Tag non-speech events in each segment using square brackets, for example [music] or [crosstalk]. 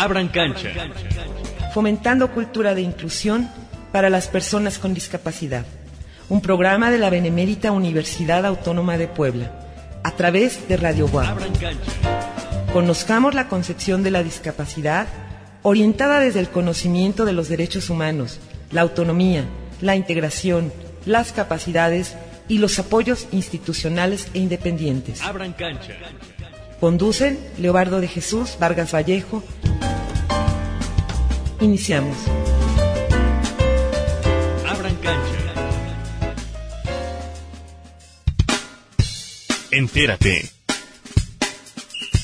Abran cancha. Fomentando cultura de inclusión para las personas con discapacidad. Un programa de la Benemérita Universidad Autónoma de Puebla, a través de Radio Guam. Conozcamos la concepción de la discapacidad orientada desde el conocimiento de los derechos humanos, la autonomía, la integración, las capacidades y los apoyos institucionales e independientes. Abran cancha. Conducen Leobardo de Jesús Vargas Vallejo. Iniciamos. Abran cancha. Entérate.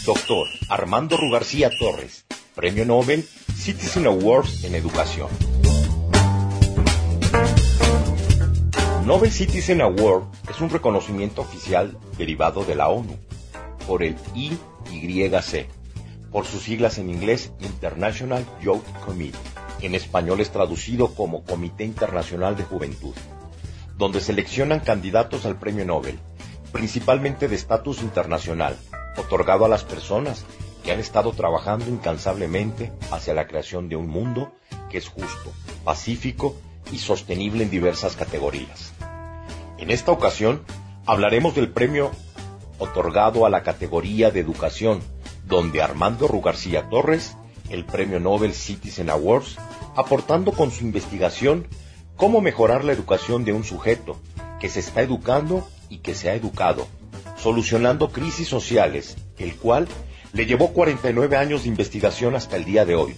Doctor Armando Rugarcía Torres, Premio Nobel Citizen Awards en Educación. Nobel Citizen Award es un reconocimiento oficial derivado de la ONU por el IYC, por sus siglas en inglés International Youth Committee. En español es traducido como Comité Internacional de Juventud, donde seleccionan candidatos al premio Nobel, principalmente de estatus internacional, otorgado a las personas que han estado trabajando incansablemente hacia la creación de un mundo que es justo, pacífico y sostenible en diversas categorías. En esta ocasión hablaremos del premio otorgado a la categoría de educación, donde Armando Rugarcía Torres, el Premio Nobel Citizen Awards, aportando con su investigación cómo mejorar la educación de un sujeto que se está educando y que se ha educado, solucionando crisis sociales, el cual le llevó 49 años de investigación hasta el día de hoy,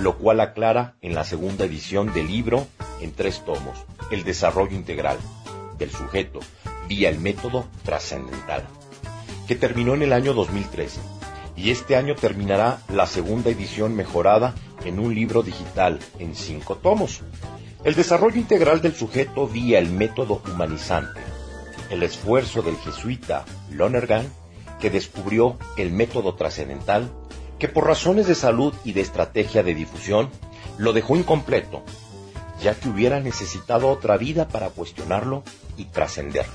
lo cual aclara en la segunda edición del libro en tres tomos, El desarrollo integral del sujeto vía el método trascendental, que terminó en el año 2013 y este año terminará la segunda edición mejorada en un libro digital en cinco tomos. El desarrollo integral del sujeto vía el método humanizante, el esfuerzo del jesuita Lonergan, que descubrió el método trascendental, que por razones de salud y de estrategia de difusión lo dejó incompleto ya que hubiera necesitado otra vida para cuestionarlo y trascenderlo.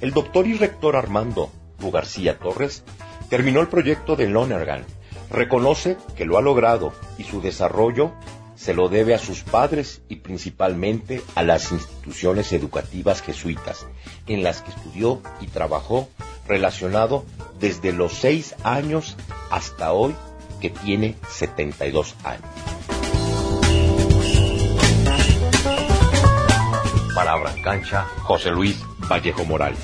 El doctor y rector Armando García Torres terminó el proyecto de Lonergan, reconoce que lo ha logrado y su desarrollo se lo debe a sus padres y principalmente a las instituciones educativas jesuitas, en las que estudió y trabajó relacionado desde los seis años hasta hoy que tiene 72 años. Palabra en cancha, José Luis Vallejo Morales.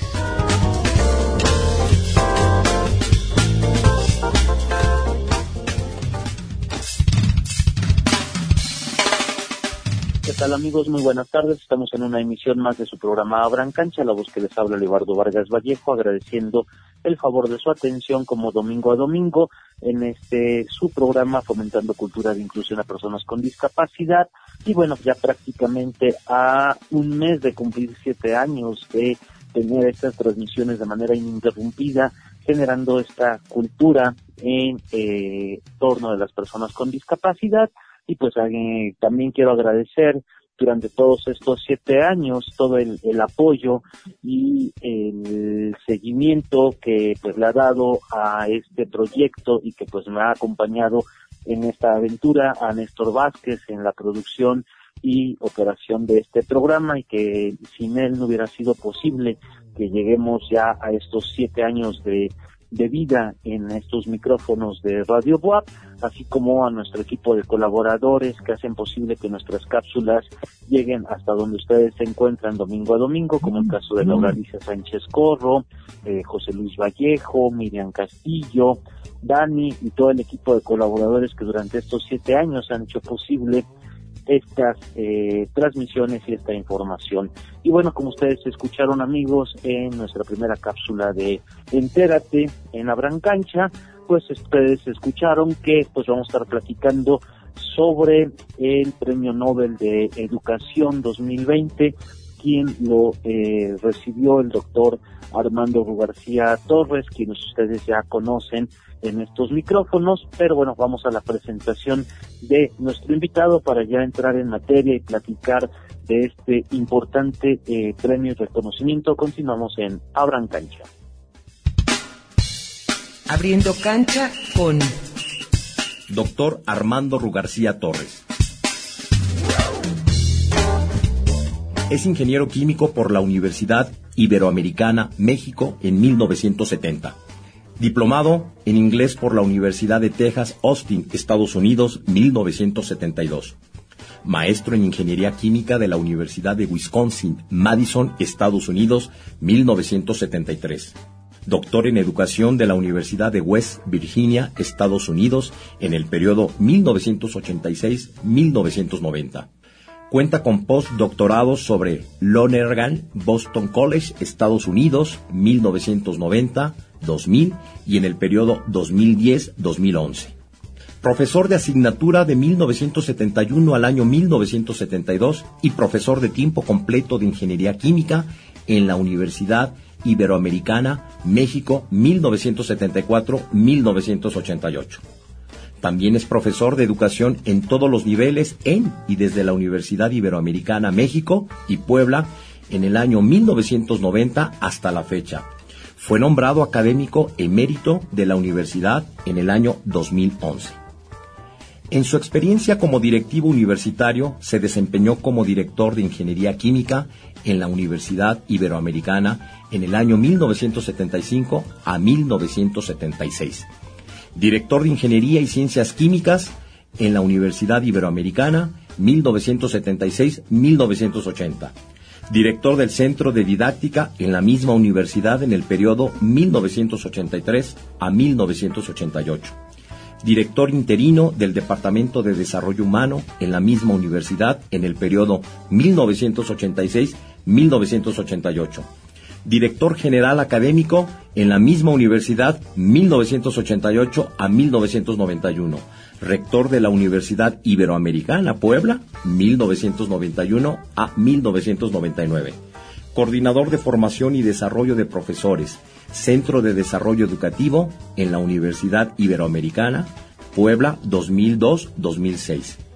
¿Qué tal amigos? Muy buenas tardes. Estamos en una emisión más de su programa Abran Cancha, la voz que les habla Leobardo Vargas Vallejo, agradeciendo el favor de su atención como domingo a domingo en este su programa Fomentando Cultura de Inclusión a Personas con Discapacidad. Y bueno, ya prácticamente a un mes de cumplir siete años de tener estas transmisiones de manera ininterrumpida, generando esta cultura en eh, torno de las personas con discapacidad. Y pues eh, también quiero agradecer durante todos estos siete años todo el, apoyo y el seguimiento que pues le ha dado a este proyecto y que pues me ha acompañado en esta aventura a Néstor Vázquez en la producción y operación de este programa y que sin él no hubiera sido posible que lleguemos ya a estos siete años de de vida en estos micrófonos de Radio WAP, así como a nuestro equipo de colaboradores que hacen posible que nuestras cápsulas lleguen hasta donde ustedes se encuentran domingo a domingo, como el caso de Laura Alicia Sánchez Corro, eh, José Luis Vallejo, Miriam Castillo, Dani y todo el equipo de colaboradores que durante estos siete años han hecho posible estas eh, transmisiones y esta información. Y bueno, como ustedes escucharon amigos en nuestra primera cápsula de Entérate en Abran Cancha, pues ustedes escucharon que pues vamos a estar platicando sobre el Premio Nobel de Educación 2020, quien lo eh, recibió el doctor Armando García Torres, quienes ustedes ya conocen en estos micrófonos, pero bueno, vamos a la presentación de nuestro invitado para ya entrar en materia y platicar de este importante eh, premio y reconocimiento. Continuamos en Abran Cancha. Abriendo cancha con doctor Armando Rugarcía Torres. Es ingeniero químico por la Universidad Iberoamericana, México, en 1970. Diplomado en inglés por la Universidad de Texas, Austin, Estados Unidos, 1972. Maestro en Ingeniería Química de la Universidad de Wisconsin, Madison, Estados Unidos, 1973 doctor en Educación de la Universidad de West Virginia, Estados Unidos, en el periodo 1986-1990. Cuenta con postdoctorados sobre Lonergan, Boston College, Estados Unidos, 1990-2000 y en el periodo 2010-2011. Profesor de asignatura de 1971 al año 1972 y profesor de tiempo completo de Ingeniería Química en la Universidad Iberoamericana, México, 1974-1988. También es profesor de educación en todos los niveles en y desde la Universidad Iberoamericana México y Puebla en el año 1990 hasta la fecha. Fue nombrado académico emérito de la universidad en el año 2011. En su experiencia como directivo universitario se desempeñó como director de Ingeniería Química en la Universidad Iberoamericana en el año 1975 a 1976 director de Ingeniería y Ciencias Químicas en la Universidad Iberoamericana 1976-1980. Director del Centro de Didáctica en la misma universidad en el periodo 1983 a 1988. Director interino del Departamento de Desarrollo Humano en la misma universidad en el periodo 1986-1988 director general académico en la misma universidad 1988 a 1991, rector de la Universidad Iberoamericana Puebla 1991 a 1999, coordinador de formación y desarrollo de profesores, Centro de Desarrollo Educativo en la Universidad Iberoamericana Puebla 2002-2006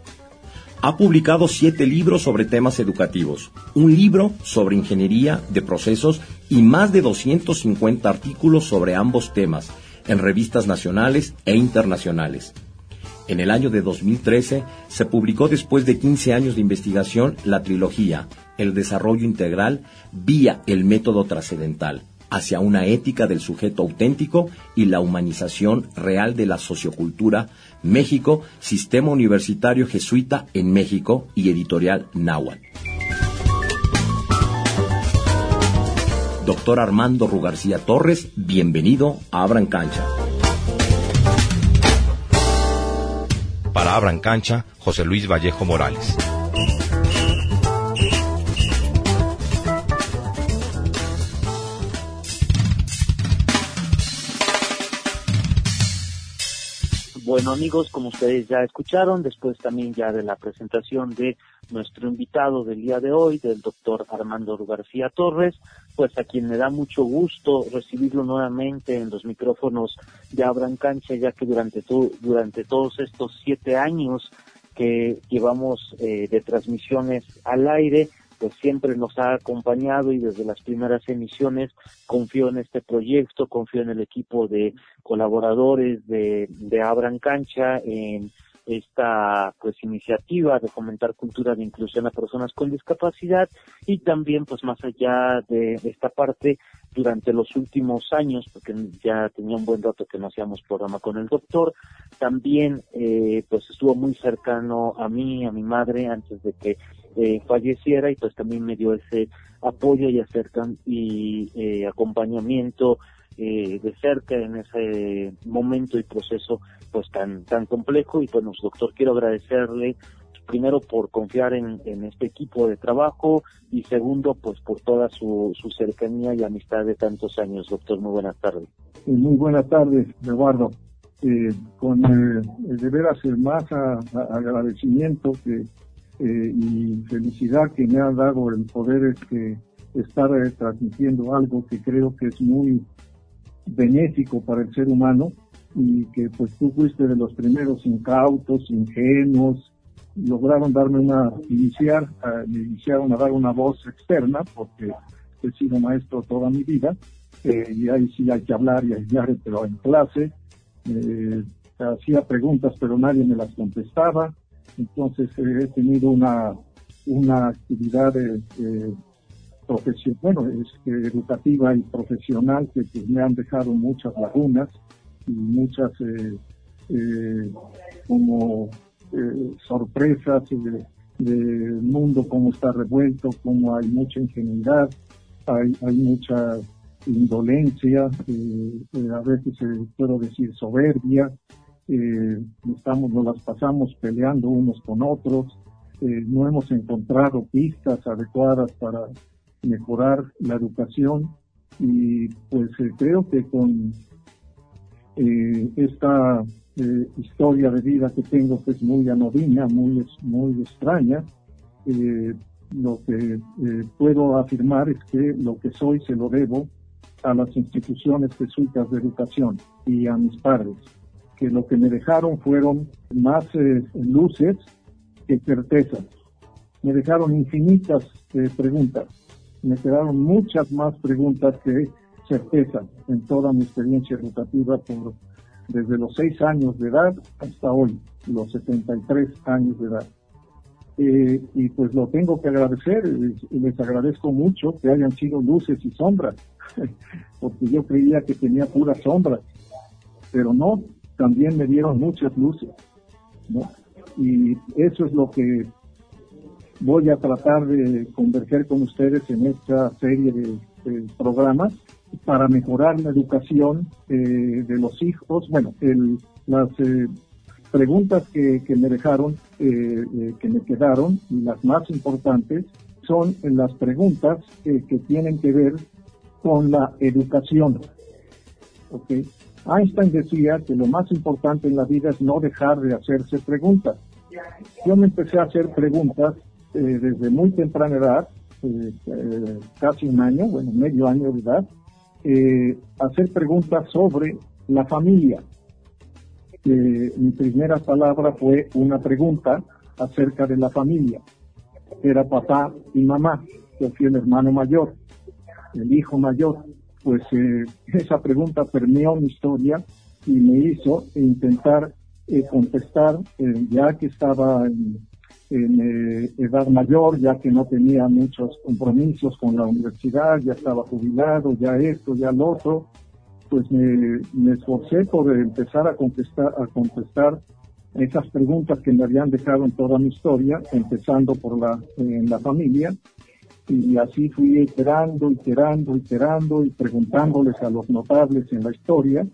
ha publicado siete libros sobre temas educativos, un libro sobre ingeniería de procesos y más de 250 artículos sobre ambos temas en revistas nacionales e internacionales. En el año de 2013 se publicó después de 15 años de investigación la trilogía El desarrollo integral vía el método trascendental hacia una ética del sujeto auténtico y la humanización real de la sociocultura México, Sistema Universitario Jesuita en México y Editorial Náhuatl. Doctor Armando Rugarcía Torres, bienvenido a Abran Cancha. Para Abran Cancha, José Luis Vallejo Morales. Bueno amigos, como ustedes ya escucharon, después también ya de la presentación de nuestro invitado del día de hoy, del doctor Armando García Torres, pues a quien me da mucho gusto recibirlo nuevamente en los micrófonos de Abran Cancha, ya que durante, durante todos estos siete años que llevamos eh, de transmisiones al aire, pues siempre nos ha acompañado y desde las primeras emisiones confío en este proyecto, confío en el equipo de colaboradores de, de Abran Cancha, en esta pues iniciativa de fomentar cultura de inclusión a personas con discapacidad y también pues más allá de, esta parte durante los últimos años porque ya tenía un buen rato que no hacíamos programa con el doctor también eh, pues estuvo muy cercano a mí a mi madre antes de que eh, falleciera y pues también me dio ese apoyo y acercan y eh, acompañamiento eh, de cerca en ese momento y proceso pues tan tan complejo. Y bueno doctor quiero agradecerle primero por confiar en, este equipo de trabajo y segundo pues por toda su, cercanía y amistad de tantos años. Doctor muy buenas tardes. Muy buenas tardes Eduardo. Con el de veras el más agradecimiento que eh, y felicidad que me ha dado el poder este, estar eh, transmitiendo algo que creo que es muy benéfico para el ser humano y que pues tú fuiste de los primeros incautos, ingenuos, lograron darme una, iniciar, me iniciaron a dar una voz externa porque he sido maestro toda mi vida eh, y ahí sí hay que hablar y hablar, pero en clase, hacía preguntas pero nadie me las contestaba. Entonces he tenido una, una actividad profesional, bueno, este, educativa y profesional que pues, me han dejado muchas lagunas y muchas como sorpresas del mundo, cómo está revuelto, cómo hay mucha ingenuidad, hay, mucha indolencia, eh, eh, a veces eh, puedo decir soberbia, estamos, nos las pasamos peleando unos con otros, no hemos encontrado pistas adecuadas para mejorar la educación y pues creo que con esta historia de vida que tengo que es muy anodina, muy, muy extraña, lo que puedo afirmar es que lo que soy se lo debo a las instituciones jesuitas de educación y a mis padres, que lo que me dejaron fueron más eh, luces que certezas. Me dejaron infinitas eh, preguntas, me quedaron muchas más preguntas que certezas en toda mi experiencia educativa por, desde los seis años de edad hasta hoy, los 73 años de edad. Eh, y pues lo tengo que agradecer, les agradezco mucho que hayan sido luces y sombras, [laughs] porque yo creía que tenía puras sombras, pero no, también me dieron muchas luces. Y eso es lo que voy a tratar de converger con ustedes en esta serie de, programas para mejorar la educación eh, de los hijos, bueno, el, las eh, preguntas que, me dejaron, eh, eh, que me quedaron, las más importantes, son las preguntas que tienen que ver con la educación. ¿Okay? Einstein decía que lo más importante en la vida es no dejar de hacerse preguntas. Yo me empecé a hacer preguntas eh, desde muy temprana edad, casi un año, bueno, medio año de edad, hacer preguntas sobre la familia, mi primera palabra fue una pregunta acerca de la familia. Era papá y mamá. Yo fui el hermano mayor, el hijo mayor. Pues eh, esa pregunta permeó mi historia y me hizo intentar eh, contestar, eh, ya que estaba en, edad mayor, ya que no tenía muchos compromisos con la universidad, ya estaba jubilado, ya esto, ya lo otro, pues me, esforcé por empezar a contestar, a contestar esas preguntas que me habían dejado en toda mi historia, empezando por la, en la familia, y así fui iterando, iterando, iterando y preguntándoles a los notables en la historia,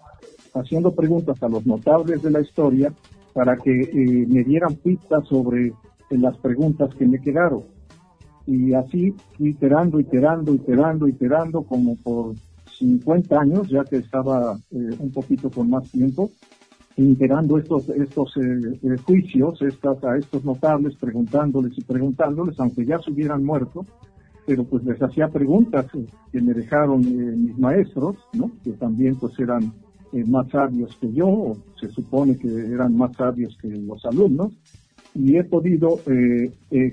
haciendo preguntas a los notables de la historia para que eh, me dieran pistas sobre eh, las preguntas que me quedaron. Y así fui iterando, iterando, iterando, iterando, como por 50 años, ya que estaba eh, un poquito con más tiempo, integrando estos, estos eh, eh, juicios estas, a estos notables, preguntándoles y preguntándoles, aunque ya se hubieran muerto, pero pues les hacía preguntas que me dejaron mis maestros, ¿no? que también pues eran más sabios que yo, o se supone que eran más sabios que los alumnos, y he podido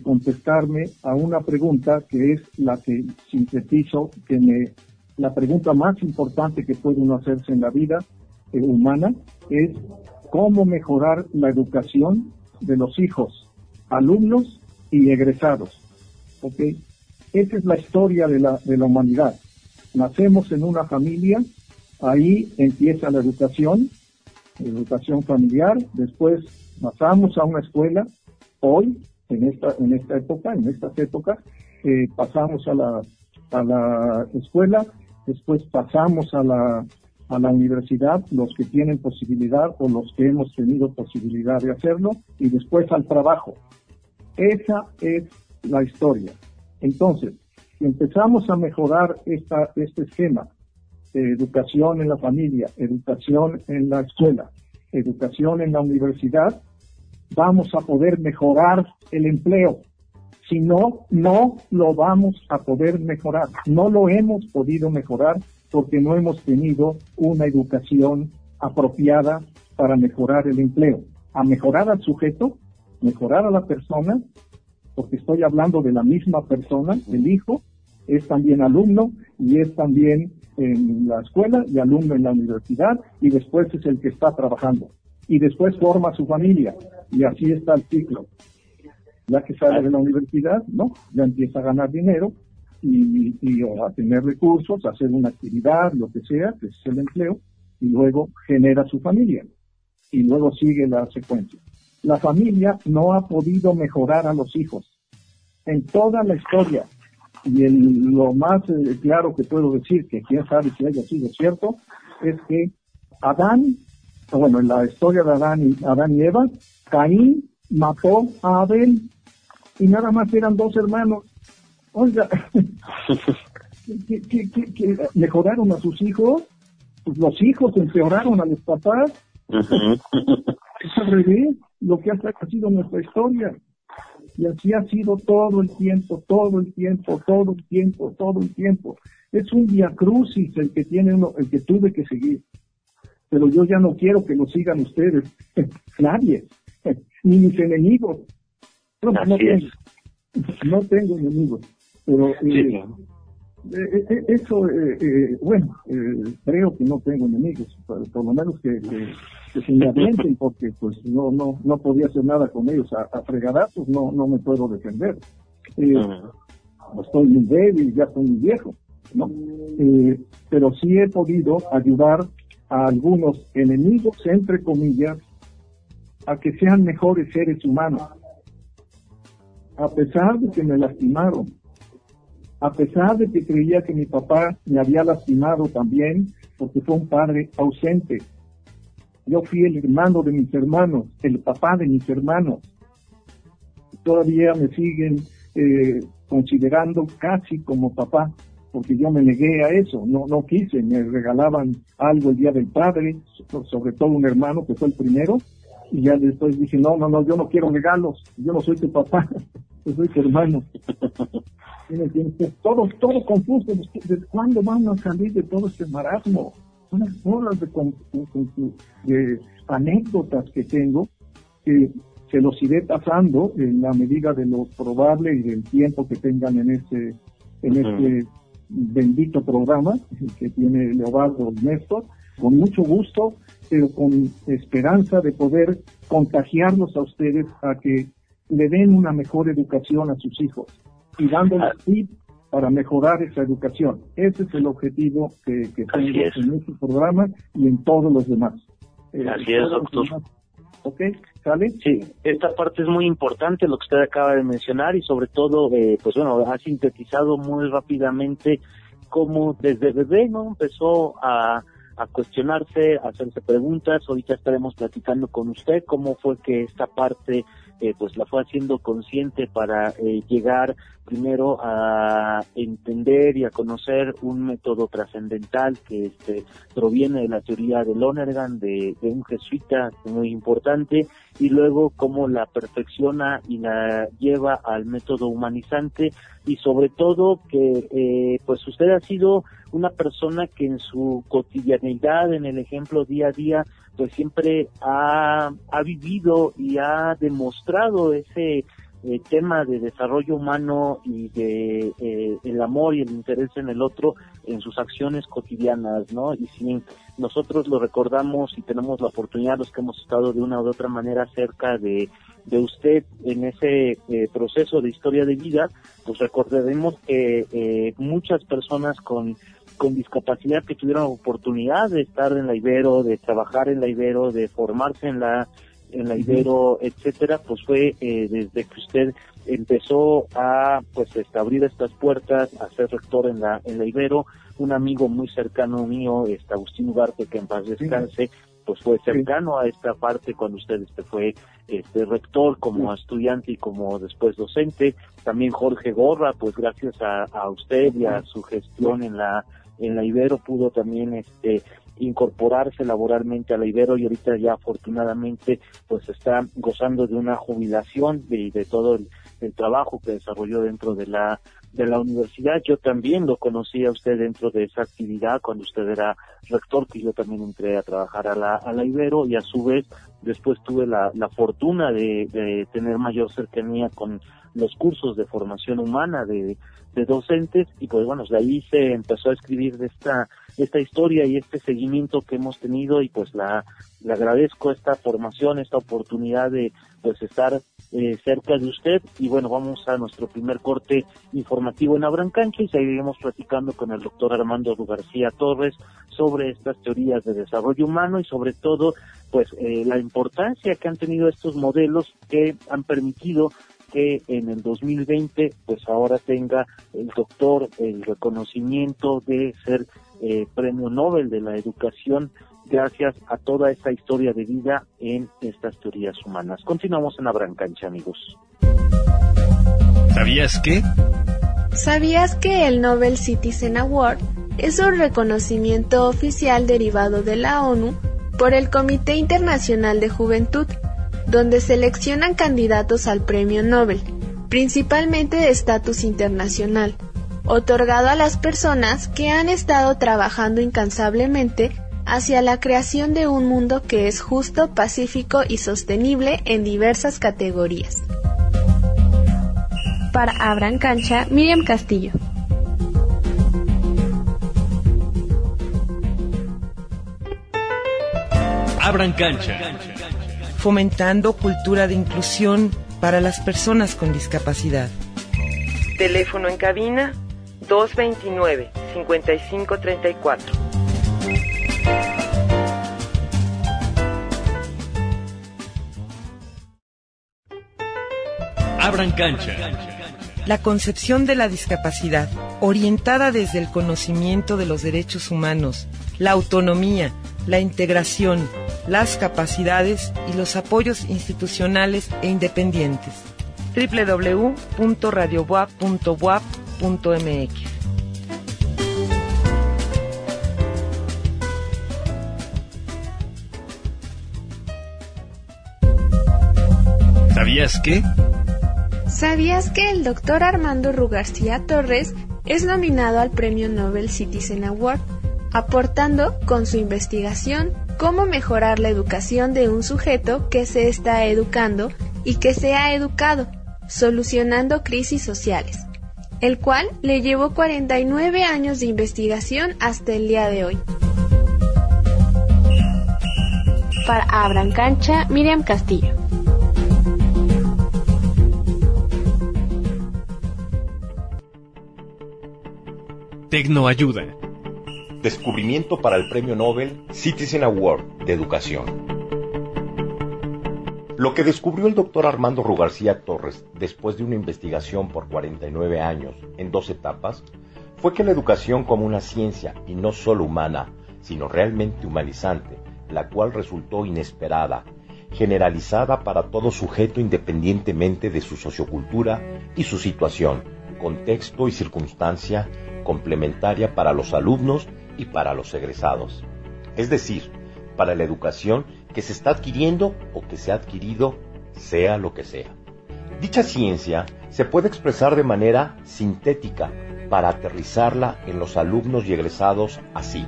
contestarme a una pregunta que es la que sintetizo, que me la pregunta más importante que puede uno hacerse en la vida eh, humana es cómo mejorar la educación de los hijos, alumnos y egresados. ¿Ok? Esa es la historia de la, de la humanidad. Nacemos en una familia, ahí empieza la educación, educación familiar, después pasamos a una escuela, hoy, en esta, en esta época, en estas épocas, eh, pasamos a la, a la escuela después pasamos a la, a la universidad, los que tienen posibilidad o los que hemos tenido posibilidad de hacerlo, y después al trabajo. Esa es la historia. Entonces, si empezamos a mejorar este esquema, de educación en la familia, educación en la escuela, educación en la universidad, vamos a poder mejorar el empleo, si no, no lo vamos a poder mejorar. No lo hemos podido mejorar porque no hemos tenido una educación apropiada para mejorar el empleo. A mejorar al sujeto, mejorar a la persona, porque estoy hablando de la misma persona, el hijo, es también alumno y es también en la escuela y alumno en la universidad y después es el que está trabajando. y después forma su familia y así está el ciclo. Ya que sale de la universidad, ¿no? Ya empieza a ganar dinero y, a tener recursos, a hacer una actividad, lo que sea, que es el empleo, y luego genera su familia. Y luego sigue la secuencia. La familia no ha podido mejorar a los hijos. En toda la historia, y el, lo más eh, claro que puedo decir, que quién sabe si haya sido cierto, es que Adán, bueno, en la historia de Adán y, Adán y Eva, Caín mató a Abel y nada más eran dos hermanos. Oiga, [laughs] ¿qué, mejoraron a sus hijos? Pues los hijos empeoraron a los papás. [laughs] es al revés lo que ha sido nuestra historia. Y así ha sido todo el tiempo, todo el tiempo, todo el tiempo, todo el tiempo. Es un diacrucis el que tiene uno, el que tuve que seguir. Pero yo ya no quiero que lo sigan ustedes. [laughs] Nadie. [laughs] Ni mis enemigos. No, tengo, no tengo enemigos. Pero eh, eh, eh, eso, bueno, creo que no tengo enemigos. Por, lo menos que que se me avienten [laughs] porque pues no no no podía hacer nada con ellos. A, a fregadazos no no me puedo defender. Eh, estoy muy débil ya estoy muy viejo no eh, pero sí he podido ayudar a algunos enemigos entre comillas a que sean mejores seres humanos. A pesar de que me lastimaron a pesar de que creía que mi papá me había lastimado también porque fue un padre ausente yo fui el hermano de mis hermanos, el papá de mis hermanos. Todavía me siguen eh, considerando casi como papá, porque yo me negué a eso, no, no quise, me regalaban algo el día del padre, sobre todo un hermano que fue el primero, y ya después dije, no, no, no, yo no quiero regalos, yo no soy tu papá, [laughs] yo soy tu hermano. Todo, todo confuso, ¿de cuándo van a salir de todo este marasmo? unas bolas de, anécdotas que tengo que se los iré pasando en la medida de lo probable y del tiempo que tengan en este, en este bendito programa que tiene Leobardo Néstor, con mucho gusto, pero con esperanza de poder contagiarlos a ustedes a que le den una mejor educación a sus hijos y dándoles tips para mejorar esa educación. Ese es el objetivo que, tengo en este programa y en todos los demás. Eh, Así es, doctor. ¿Ok? ¿Sale? Sí, esta parte es muy importante, lo que usted acaba de mencionar y sobre todo, eh, pues bueno, ha sintetizado muy rápidamente cómo desde bebé, ¿no? Empezó a, a cuestionarse, a hacerse preguntas. Ahorita estaremos platicando con usted cómo fue que esta parte eh, pues la fue haciendo consciente para eh, llegar primero a entender y a conocer un método trascendental que este, proviene de la teoría de Lonergan, de, un jesuita muy importante, y luego cómo la perfecciona y la lleva al método humanizante, y sobre todo que eh, pues usted ha sido una persona que en su cotidianidad, en el ejemplo día a día, pues siempre ha, ha vivido y ha demostrado ese eh, tema de desarrollo humano y de eh, el amor y el interés en el otro en sus acciones cotidianas, ¿no? Y si nosotros lo recordamos y tenemos la oportunidad, los que hemos estado de una u otra manera cerca de, de usted en ese eh, proceso de historia de vida, pues recordaremos que muchas personas con con discapacidad que tuvieron oportunidad de estar en la Ibero, de trabajar en la Ibero, de formarse en la en la Ibero, etcétera, pues fue eh, desde que usted empezó a pues este, abrir estas puertas, a ser rector en la en la Ibero, un amigo muy cercano mío, este Agustín Ugarte, que en paz descanse, pues fue cercano a esta parte cuando usted este fue este rector como estudiante y como después docente. También Jorge Gorra pues gracias a, a usted y a su gestión en la en la Ibero pudo también este incorporarse laboralmente a la Ibero y ahorita ya afortunadamente pues está gozando de una jubilación de, todo el, trabajo que desarrolló dentro de la de la universidad. Yo también lo conocí a usted dentro de esa actividad cuando usted era rector, que yo también entré a trabajar a la, a la Ibero y a su vez después tuve la, fortuna de, tener mayor cercanía con los cursos de formación humana de, docentes y pues bueno, de ahí se empezó a escribir de esta, esta historia y este seguimiento que hemos tenido y pues la, le agradezco esta formación, esta oportunidad de pues estar eh, cerca de usted. Y bueno, vamos a nuestro primer corte informativo en Abrancancha y seguiremos platicando con el doctor Armando García Torres sobre estas teorías de desarrollo humano y sobre todo pues eh, la importancia que han tenido estos modelos que han permitido que en el 2020 pues ahora tenga el doctor el reconocimiento de ser eh, premio Nobel de la educación gracias a toda esta historia de vida en estas teorías humanas. Continuamos en la Cancha, amigos. ¿Sabías qué? ¿Sabías que el Nobel Citizen Award es un reconocimiento oficial derivado de la ONU por el Comité Internacional de Juventud, donde seleccionan candidatos al premio Nobel, principalmente de estatus internacional, otorgado a las personas que han estado trabajando incansablemente hacia la creación de un mundo que es justo, pacífico y sostenible en diversas categorías. Para Abran Cancha, Miriam Castillo. Abran Cancha. Fomentando cultura de inclusión para las personas con discapacidad. Teléfono en cabina 229 5534. Abran cancha. La concepción de la discapacidad, orientada desde el conocimiento de los derechos humanos, la autonomía, la integración, las capacidades y los apoyos institucionales e independientes. www.radiobuap.buap.mx ¿Sabías qué? ¿Sabías que el doctor Armando Rugarcía Torres es nominado al Premio Nobel Citizen Award, aportando con su investigación cómo mejorar la educación de un sujeto que se está educando y que se ha educado, solucionando crisis sociales, el cual le llevó 49 años de investigación hasta el día de hoy. Para Abran Cancha, Miriam Castillo. Tecnoayuda. Descubrimiento para el Premio Nobel Citizen Award de Educación. Lo que descubrió el doctor Armando Rugarcía Torres después de una investigación por 49 años en dos etapas fue que la educación como una ciencia y no solo humana, sino realmente humanizante, la cual resultó inesperada, generalizada para todo sujeto independientemente de su sociocultura y su situación, contexto y circunstancia, complementaria para los alumnos y para los egresados. Es decir, para la educación que se está adquiriendo o que se ha adquirido, sea lo que sea. Dicha ciencia se puede expresar de manera sintética para aterrizarla en los alumnos y egresados así.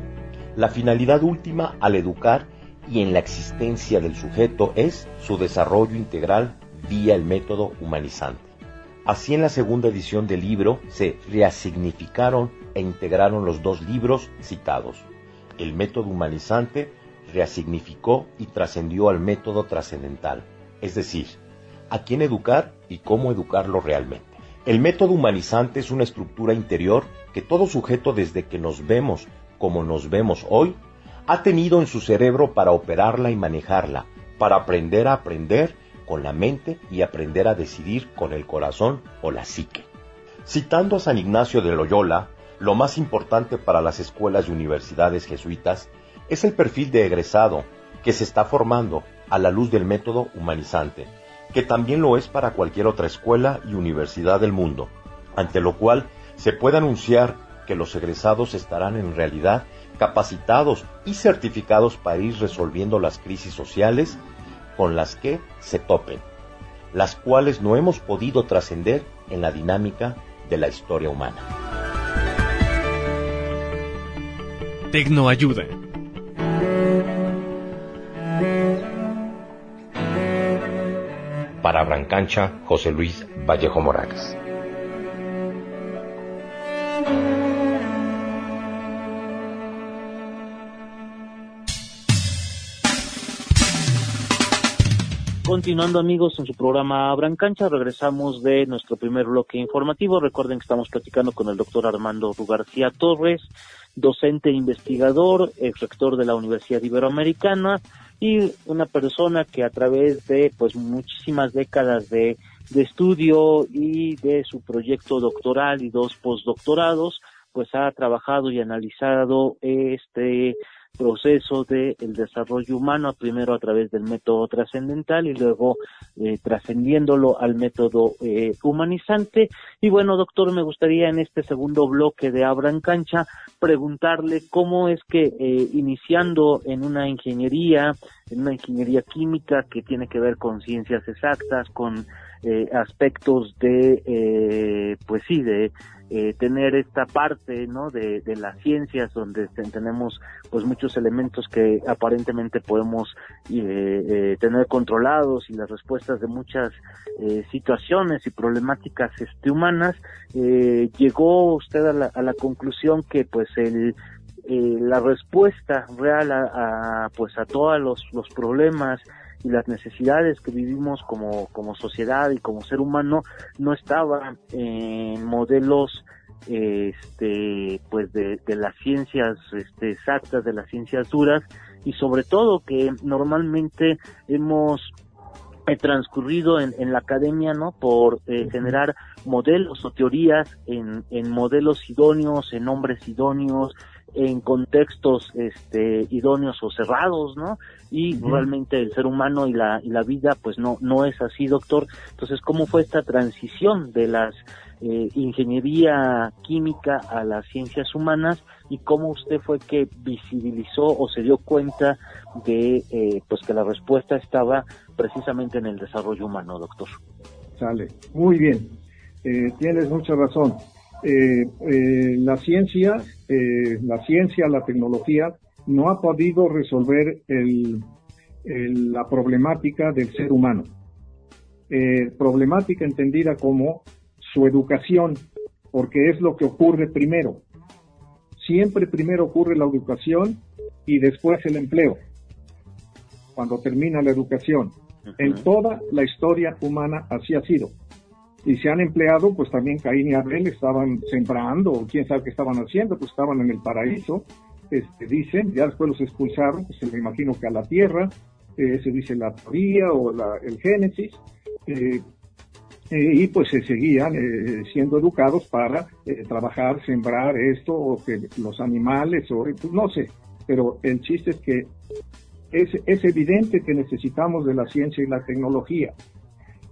La finalidad última al educar y en la existencia del sujeto es su desarrollo integral vía el método humanizante. Así en la segunda edición del libro se reasignificaron e integraron los dos libros citados. El método humanizante reasignificó y trascendió al método trascendental, es decir, a quién educar y cómo educarlo realmente. El método humanizante es una estructura interior que todo sujeto desde que nos vemos como nos vemos hoy ha tenido en su cerebro para operarla y manejarla, para aprender a aprender con la mente y aprender a decidir con el corazón o la psique. Citando a San Ignacio de Loyola, lo más importante para las escuelas y universidades jesuitas es el perfil de egresado que se está formando a la luz del método humanizante, que también lo es para cualquier otra escuela y universidad del mundo, ante lo cual se puede anunciar que los egresados estarán en realidad capacitados y certificados para ir resolviendo las crisis sociales con las que se topen, las cuales no hemos podido trascender en la dinámica de la historia humana. Tecnoayuda. Para Brancancha, José Luis Vallejo Moragas. Continuando amigos en su programa Brancancha, regresamos de nuestro primer bloque informativo. Recuerden que estamos platicando con el doctor Armando García Torres, docente e investigador, ex rector de la Universidad Iberoamericana y una persona que a través de pues muchísimas décadas de, de estudio y de su proyecto doctoral y dos postdoctorados, pues ha trabajado y analizado este proceso del el desarrollo humano, primero a través del método trascendental y luego eh, trascendiéndolo al método eh, humanizante. Y bueno, doctor, me gustaría en este segundo bloque de Abran Cancha preguntarle cómo es que eh, iniciando en una ingeniería, en una ingeniería química que tiene que ver con ciencias exactas, con eh, aspectos de, eh, pues sí, de eh, tener esta parte no de, de las ciencias donde tenemos pues muchos elementos que aparentemente podemos eh, eh, tener controlados y las respuestas de muchas eh, situaciones y problemáticas este, humanas llegó usted a la, a la conclusión que pues el la respuesta real a, a, pues a todos los, los problemas y las necesidades que vivimos como, como sociedad y como ser humano no estaba en modelos este pues de, de las ciencias este, exactas de las ciencias duras y sobre todo que normalmente hemos eh, transcurrido en, en, la academia, ¿no? Por eh, generar modelos o teorías en, en modelos idóneos, en hombres idóneos, en contextos este idóneos o cerrados, ¿no? Y uh -huh. realmente el ser humano y la y la vida pues no no es así, doctor. Entonces, ¿cómo fue esta transición de las eh, ingeniería química a las ciencias humanas y cómo usted fue que visibilizó o se dio cuenta de eh, pues que la respuesta estaba precisamente en el desarrollo humano, doctor? Sale, muy bien, eh, tienes mucha razón. Eh, eh, la ciencia, eh, la ciencia, la tecnología no ha podido resolver el, el, la problemática del ser humano. Problemática entendida como su educación, porque es lo que ocurre primero. Siempre primero ocurre la educación y después el empleo, cuando termina la educación. Uh -huh. En toda la historia humana así ha sido y se han empleado, pues también Caín y Abel estaban sembrando, o quién sabe qué estaban haciendo, pues estaban en el paraíso, este, dicen, ya después los expulsaron, pues me imagino que a la tierra, eh, se dice la teoría o la, el Génesis, eh, eh, y pues se seguían siendo educados para trabajar, sembrar esto, o que los animales, o pues no sé, pero el chiste es que es, es evidente que necesitamos de la ciencia y la tecnología,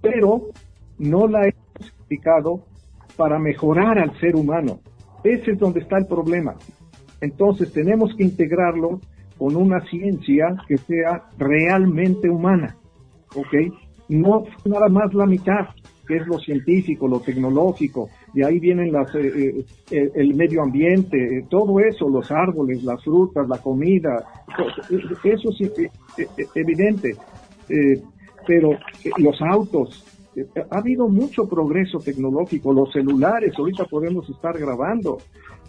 pero no la hemos aplicado para mejorar al ser humano. Ese es donde está el problema. Entonces tenemos que integrarlo con una ciencia que sea realmente humana, ¿ok? No nada más la mitad, que es lo científico, lo tecnológico, de ahí vienen las, eh, eh, el medio ambiente, eh, todo eso, los árboles, las frutas, la comida, eso es evidente, pero los autos, ha habido mucho progreso tecnológico, los celulares, ahorita podemos estar grabando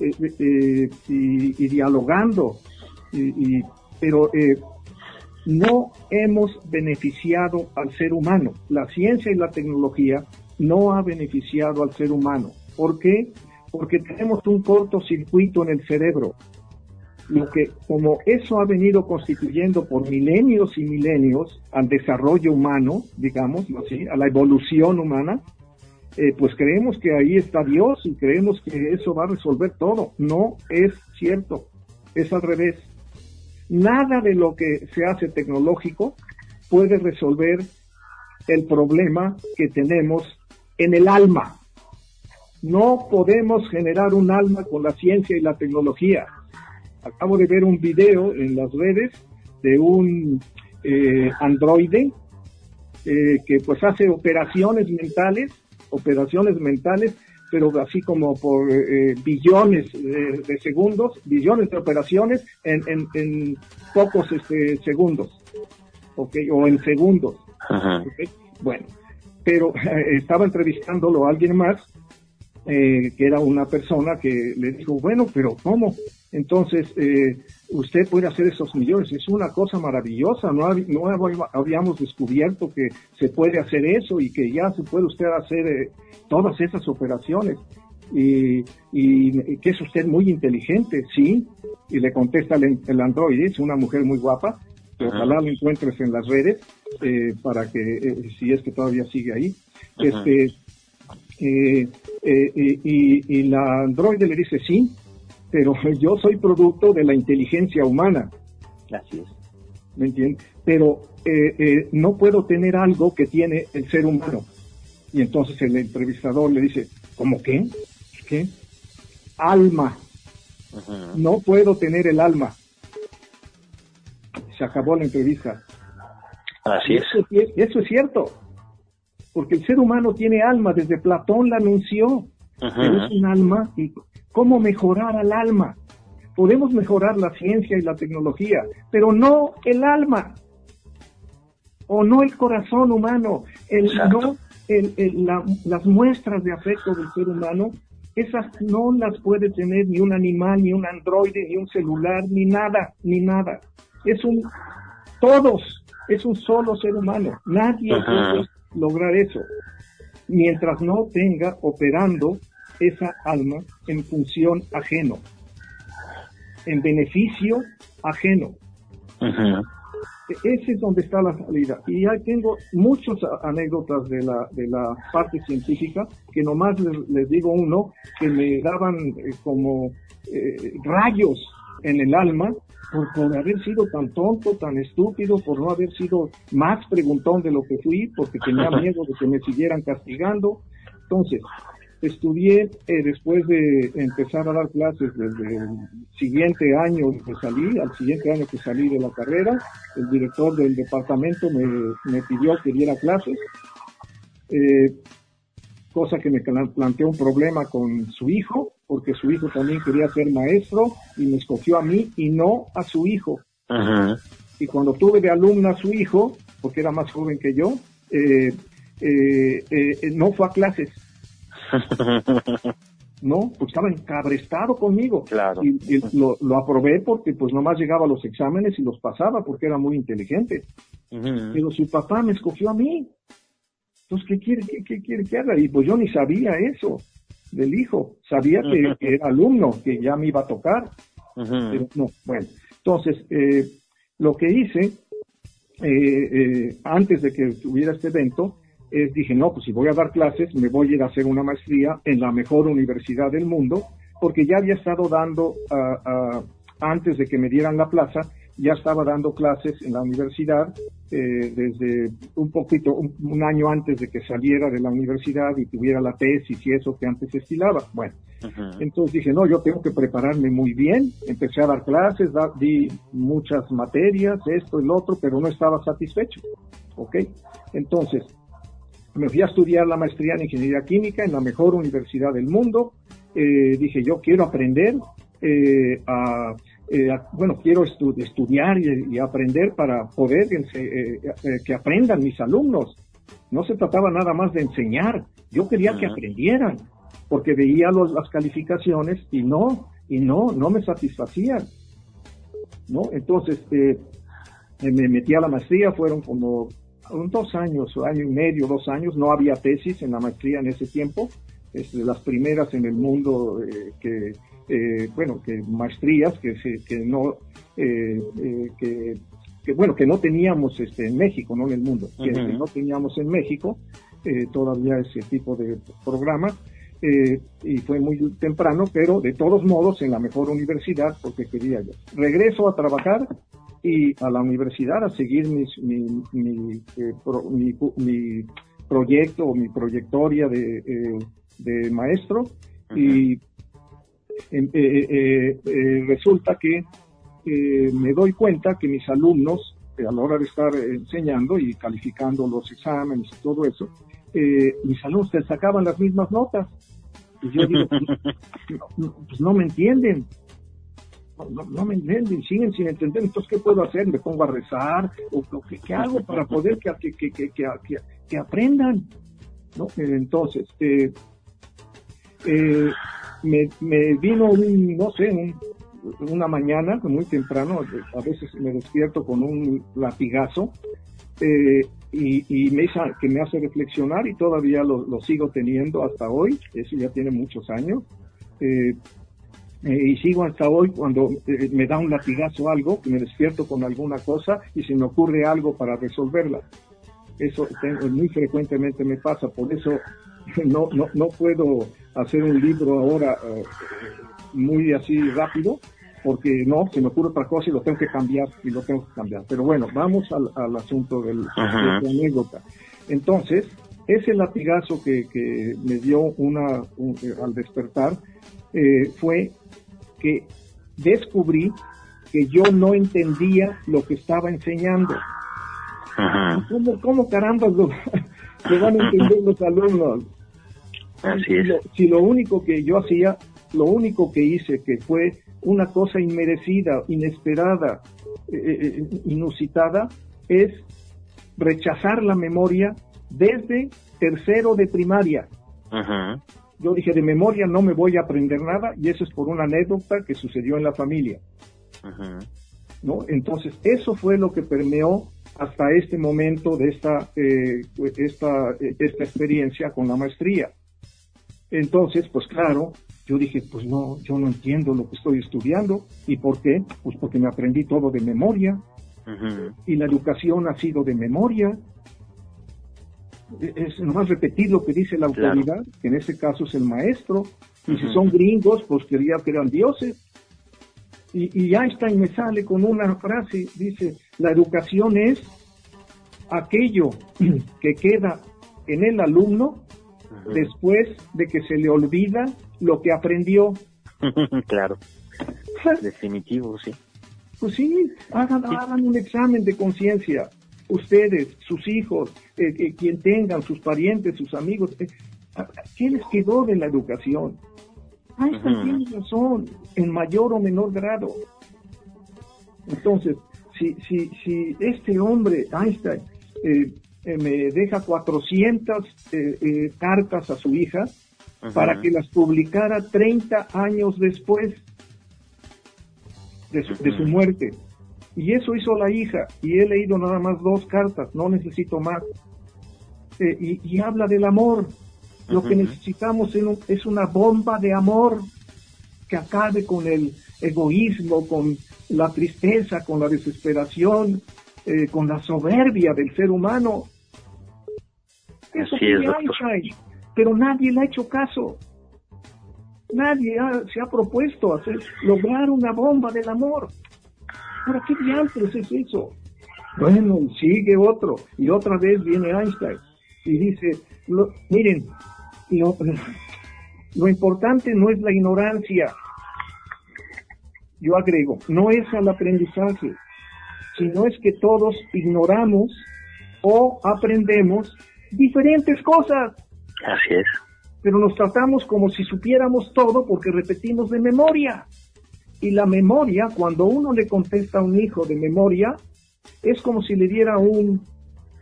eh, eh, y, dialogando, pero eh, no hemos beneficiado al ser humano. La ciencia y la tecnología no ha beneficiado al ser humano. ¿Por qué? Porque tenemos un cortocircuito en el cerebro lo que como eso ha venido constituyendo por milenios y milenios al desarrollo humano, digamos a la evolución humana, eh, pues creemos que ahí está Dios y creemos que eso va a resolver todo. No es cierto, es al revés. Nada de lo que se hace tecnológico puede resolver el problema que tenemos en el alma. No podemos generar un alma con la ciencia y la tecnología acabo de ver un video en las redes de un eh, androide eh, que pues hace operaciones mentales, operaciones mentales, pero así como por eh, billones de, de, segundos, billones de operaciones en, en, en pocos este, segundos, ¿ok? O en segundos. Ajá. ¿okay? Bueno, pero [laughs] estaba entrevistándolo a alguien más, que era una persona que le dijo, bueno, pero ¿cómo? Entonces, usted puede hacer esos millones, es una cosa maravillosa, no, no habíamos descubierto que se puede hacer eso y que ya se puede usted hacer todas esas operaciones. Y, que es usted muy inteligente, sí, y le contesta el, el androide, es una mujer muy guapa, ojalá lo encuentres en las redes eh, para que, eh, si es que todavía sigue ahí, este, eh, y, y la androide le dice sí, pero [laughs] yo soy producto de la inteligencia humana. Así es. ¿Me entiendes? Pero no puedo tener algo que tiene el ser humano. Y entonces el entrevistador le dice, ¿cómo qué? ¿Qué? Alma. No puedo tener el alma. Se acabó la entrevista. Así es. Eso, es cierto. Porque el ser humano tiene alma, desde Platón la anunció. es un alma. ¿Y cómo mejorar al alma? Podemos mejorar la ciencia y la tecnología, pero no el alma. O no el corazón humano. El, no las muestras de afecto del ser humano esas no las puede tener ni un animal, ni un androide, ni un celular, ni nada, ni nada. Es un, todos, es un solo ser humano. Nadie puede lograr eso mientras no tenga operando esa alma en función ajeno, en beneficio ajeno. Ese es donde está la salida. Y ya tengo muchas anécdotas de la, de la parte científica, que nomás les, digo uno, que me daban eh, como eh, rayos en el alma por, por, haber sido tan tonto, tan estúpido, por no haber sido más preguntón de lo que fui, porque tenía [laughs] miedo de que me siguieran castigando. Entonces, estudié eh, después de empezar a dar clases desde el siguiente año que salí, al siguiente año que salí de la carrera, el director del departamento me, me pidió que diera clases, eh, cosa que me planteó un problema con su hijo, porque su hijo también quería ser maestro y me escogió a mí y no a su hijo. Y cuando tuve de alumna a su hijo, porque era más joven que yo, eh, no fue a clases [laughs] no, pues estaba encabrestado conmigo. Claro. Y, lo, aprobé porque pues nomás llegaba a los exámenes y los pasaba porque era muy inteligente. Pero su papá me escogió a mí. Entonces, ¿qué quiere, qué, quiere que haga? Y pues yo ni sabía eso del hijo. Sabía que, era alumno, que ya me iba a tocar. Pero no, bueno. Entonces, eh, lo que hice eh, eh, antes de que tuviera este evento es, dije, no, pues si voy a dar clases, me voy a ir a hacer una maestría en la mejor universidad del mundo, porque ya había estado dando, ah, ah, antes de que me dieran la plaza, ya estaba dando clases en la universidad eh, desde un poquito, un, año antes de que saliera de la universidad y tuviera la tesis y eso que antes estilaba. Bueno, entonces dije, no, yo tengo que prepararme muy bien. Empecé a dar clases, di muchas materias, esto, el otro, pero no estaba satisfecho. ¿Ok? Entonces, me fui a estudiar la maestría en ingeniería química en la mejor universidad del mundo. Eh, dije, yo quiero aprender eh, eh, bueno, quiero estudiar y, aprender para poder que aprendan mis alumnos. No se trataba nada más de enseñar, yo quería que aprendieran, porque veía las calificaciones y no, y no, no me satisfacían. ¿no? Entonces, me metí a la maestría, fueron como dos años, año y medio, dos años, no había tesis en la maestría en ese tiempo, es de las primeras en el mundo eh, que, eh, bueno, que maestrías que, que no, eh, que, bueno, que no teníamos este, en México, no en el mundo, que, no teníamos en México todavía ese tipo de programa. y fue muy temprano, pero de todos modos en la mejor universidad porque quería yo. Regreso a trabajar y a la universidad a seguir mis, mi, mi, eh, mi, proyecto o mi proyectoria de, eh, de maestro y eh, resulta que me doy cuenta que mis alumnos, a la hora de estar enseñando y calificando los exámenes y todo eso, mis alumnos te sacaban las mismas notas. Y yo digo, pues, [laughs] pues no me entienden no, me entienden, siguen sin entender, entonces ¿qué puedo hacer? ¿Me pongo a rezar? ¿O, qué, hago para poder que, que, que, que, aprendan? ¿no? Entonces, eh, eh, me, me, vino un, no sé, una mañana muy temprano, a veces me despierto con un latigazo eh, y, me que me hace reflexionar y todavía lo, sigo teniendo hasta hoy, eso ya tiene muchos años. Eh, eh, y sigo hasta hoy cuando me da un latigazo algo, que me despierto con alguna cosa y se me ocurre algo para resolverla. Eso muy frecuentemente me pasa, por eso [laughs] no, no, no puedo hacer un libro ahora muy así rápido, porque no, se me ocurre otra cosa y lo tengo que cambiar y lo tengo que cambiar. Pero bueno, vamos al, asunto del, de la anécdota. Entonces, ese latigazo que, que me dio una eh, al despertar eh, fue que descubrí que yo no entendía lo que estaba enseñando. ¿Cómo, ¿Cómo, caramba [laughs] lo, van a entender los alumnos? Así es. si lo único que yo hacía, lo único que hice que fue una cosa inmerecida, inesperada, eh, eh, eh, inusitada, es rechazar la memoria desde tercero de primaria. Yo dije, de memoria no me voy a aprender nada y eso es por una anécdota que sucedió en la familia. ¿No? Entonces, eso fue lo que permeó hasta este momento de esta, esta, esta experiencia con la maestría. Entonces, pues claro, yo dije, pues no, yo no entiendo lo que estoy estudiando. ¿Y por qué? Pues porque me aprendí todo de memoria. Y la educación ha sido de memoria. Es nomás repetir lo que dice la autoridad, que en este caso es el maestro. Y si son gringos, pues quería que eran dioses. Y, y Einstein me sale con una frase, dice, la educación es aquello [clears throat] que queda en el alumno después de que se le olvida lo que aprendió. [laughs] claro, definitivo, sí. Pues sí, hagan, hagan un examen de conciencia. Ustedes, sus hijos, eh, eh, quien tengan, sus parientes, sus amigos, eh, ¿qué les quedó de la educación? Einstein tiene razón, en mayor o menor grado. Entonces, si, si, si este hombre, Einstein, me deja 400 cartas a su hija, para que las publicara 30 años después de su, muerte. Y eso hizo la hija, y he leído nada más dos cartas, no necesito más. Eh, y, habla del amor. Lo que necesitamos es una bomba de amor que acabe con el egoísmo, con la tristeza, con la desesperación, eh, con la soberbia del ser humano. Eso es, pero nadie le ha hecho caso. Nadie se ha propuesto hacer, lograr una bomba del amor. ¿Para qué diantres es eso? Bueno, sigue otro, y otra vez viene Einstein y dice, miren, lo, lo importante no es la ignorancia, yo agrego, no es el aprendizaje, sino es que todos ignoramos o aprendemos diferentes cosas. Así es. Pero nos tratamos como si supiéramos todo porque repetimos de memoria. Y la memoria, cuando uno le contesta a un hijo de memoria, es como si le diera un,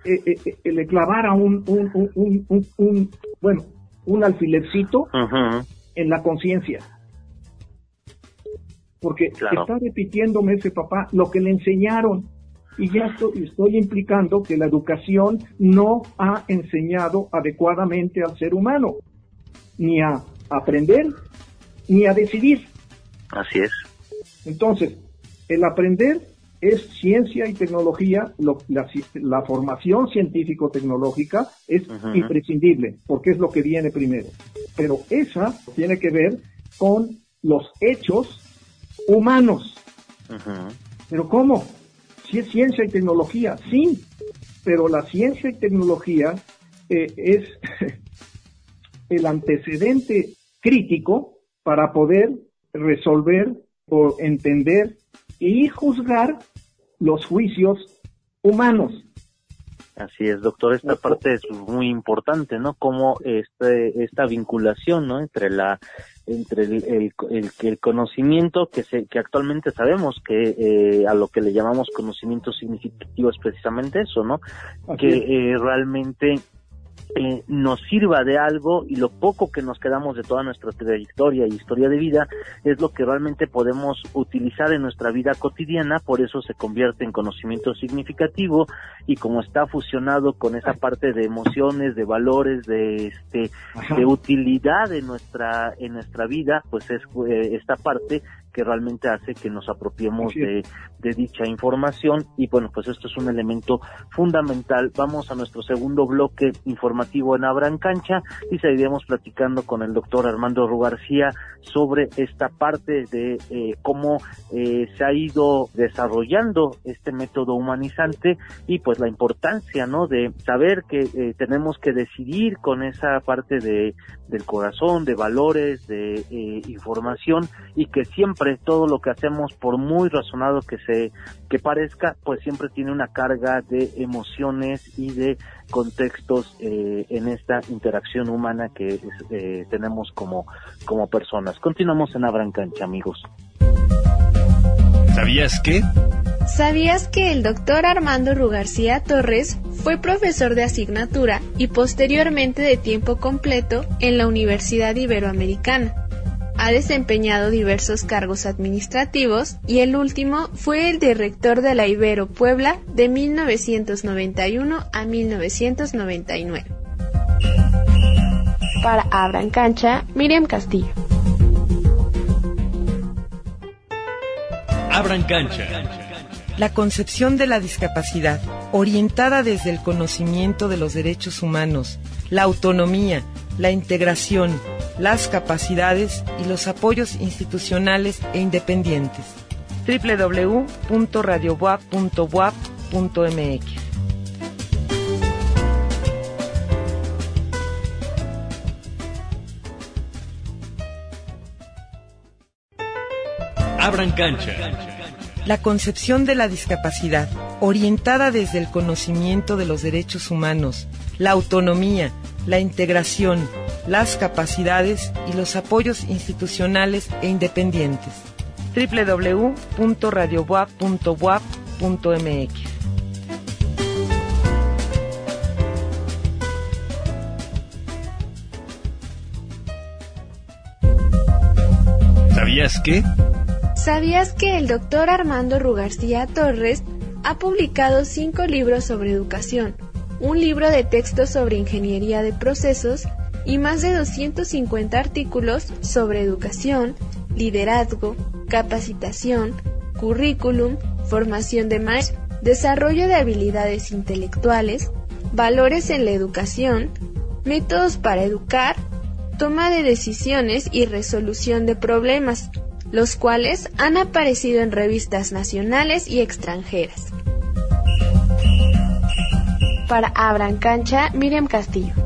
eh, eh, eh, le clavara un, un, un, bueno, un alfilercito en la conciencia. Porque está repitiéndome ese papá lo que le enseñaron y ya estoy, estoy, implicando que la educación no ha enseñado adecuadamente al ser humano, ni a aprender, ni a decidir. Así es. Entonces, el aprender es ciencia y tecnología, la, formación científico-tecnológica es imprescindible, porque es lo que viene primero. Pero esa tiene que ver con los hechos humanos. ¿Pero cómo? Si es ciencia y tecnología, sí, pero la ciencia y tecnología eh, es [laughs] el antecedente crítico para poder resolver o entender y juzgar los juicios humanos. Así es, doctor, esta parte es muy importante, ¿no? Como este, esta vinculación, ¿no? Entre la, entre el, el, conocimiento que se, que actualmente sabemos que eh, a lo que le llamamos conocimiento significativo es precisamente eso, ¿no? que eh, realmente eh, nos sirva de algo y lo poco que nos quedamos de toda nuestra trayectoria y historia de vida es lo que realmente podemos utilizar en nuestra vida cotidiana, por eso se convierte en conocimiento significativo y como está fusionado con esa parte de emociones, de valores, de este de utilidad en nuestra en nuestra vida, pues es eh, esta parte que realmente hace que nos apropiemos de, de, dicha información y bueno, pues esto es un elemento fundamental. Vamos a nuestro segundo bloque informativo en Abran Cancha y seguiremos platicando con el doctor Armando Rugarcía sobre esta parte de eh, cómo eh, se ha ido desarrollando este método humanizante y pues la importancia, ¿no? De saber que eh, tenemos que decidir con esa parte de del corazón, de valores, de información y que siempre todo lo que hacemos, por muy razonado que se que parezca, pues siempre tiene una carga de emociones y de contextos eh, en esta interacción humana que eh, tenemos como, como personas. Continuamos en Abran Cancha, amigos. ¿Sabías qué? ¿Sabías que el doctor Armando Rugarcía Torres fue profesor de asignatura y posteriormente de tiempo completo en la Universidad Iberoamericana? Ha desempeñado diversos cargos administrativos y el último fue el de rector de la Ibero Puebla de 1991 a 1999. Para Abran Cancha, Miriam Castillo. Abran Cancha. La concepción de la discapacidad, orientada desde el conocimiento de los derechos humanos, la autonomía, la integración, las capacidades y los apoyos institucionales e independientes. www.radiobuap.buap.mx Abran cancha. La concepción de la discapacidad, orientada desde el conocimiento de los derechos humanos, la autonomía, la integración, las capacidades y los apoyos institucionales e independientes. www.radiobuap.buap.mx ¿Sabías qué? ¿Sabías que el doctor Armando Rugarcía Torres ha publicado cinco libros sobre educación, un libro de texto sobre ingeniería de procesos y más de 250 artículos sobre educación, liderazgo, capacitación, currículum, formación de maestros, desarrollo de habilidades intelectuales, valores en la educación, métodos para educar, toma de decisiones y resolución de problemas, los cuales han aparecido en revistas nacionales y extranjeras. Para Abran Cancha, Miriam Castillo.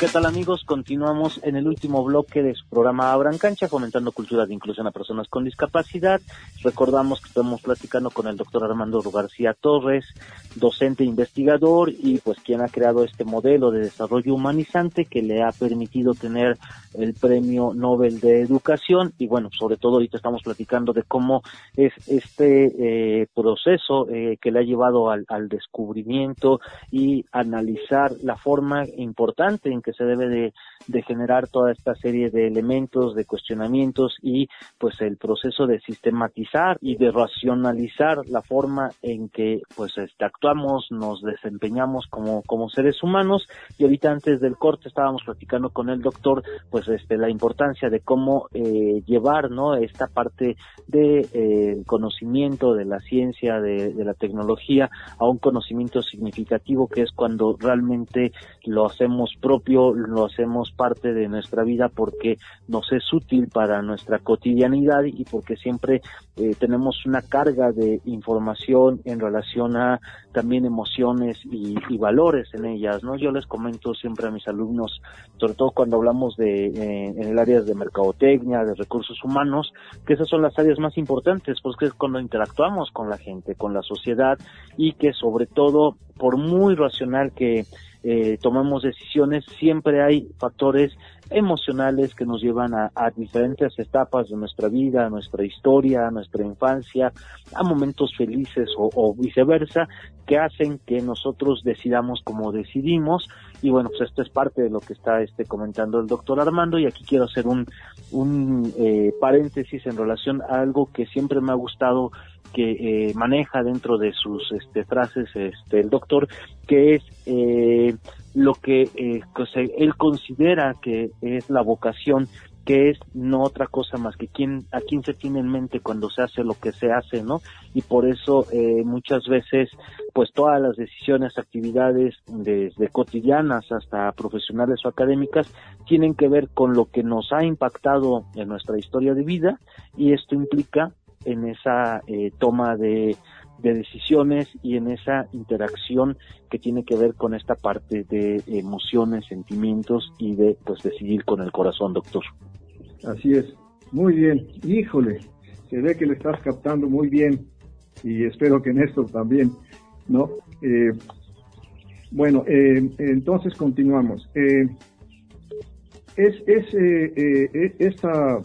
¿Qué tal amigos? Continuamos en el último bloque de su programa Abran Cancha, fomentando cultura de inclusión a personas con discapacidad. Recordamos que estamos platicando con el doctor Armando García Torres, docente investigador y pues quien ha creado este modelo de desarrollo humanizante que le ha permitido tener el premio Nobel de Educación y bueno, sobre todo ahorita estamos platicando de cómo es este eh, proceso eh, que le ha llevado al, al descubrimiento y analizar la forma importante en que se debe de, generar toda esta serie de elementos, de cuestionamientos y pues el proceso de sistematizar y de racionalizar la forma en que pues este, actuamos, nos desempeñamos como, como seres humanos. Y ahorita antes del corte estábamos platicando con el doctor pues este la importancia de cómo eh, llevar no esta parte de eh, conocimiento de la ciencia de la tecnología a un conocimiento significativo que es cuando realmente lo hacemos propio lo hacemos parte de nuestra vida porque nos es útil para nuestra cotidianidad y porque siempre eh, tenemos una carga de información en relación a también emociones y, valores en ellas, ¿no? Yo les comento siempre a mis alumnos, sobre todo cuando hablamos de eh, en el área de mercadotecnia, de recursos humanos, que esas son las áreas más importantes, porque es cuando interactuamos con la gente, con la sociedad y que sobre todo, por muy racional que eh, tomamos decisiones, siempre hay factores emocionales que nos llevan a, diferentes etapas de nuestra vida, a nuestra historia, a nuestra infancia, a momentos felices o, viceversa, que hacen que nosotros decidamos como decidimos. Y bueno, pues esto es parte de lo que está este, comentando el doctor Armando y aquí quiero hacer un, un eh, paréntesis en relación a algo que siempre me ha gustado que eh, maneja dentro de sus este, frases este, el doctor, que es eh, lo que eh, él considera que es la vocación que es no otra cosa más que quién, a quién se tiene en mente cuando se hace lo que se hace, ¿no? Y por eso eh, muchas veces, pues todas las decisiones, actividades, desde cotidianas hasta profesionales o académicas, tienen que ver con lo que nos ha impactado en nuestra historia de vida y esto implica en esa eh, toma de, decisiones y en esa interacción que tiene que ver con esta parte de emociones, sentimientos y de pues decidir con el corazón, doctor. Así es, muy bien, híjole, se ve que le estás captando muy bien y espero que en esto también, ¿no? Eh, bueno, eh, entonces continuamos. es, es esta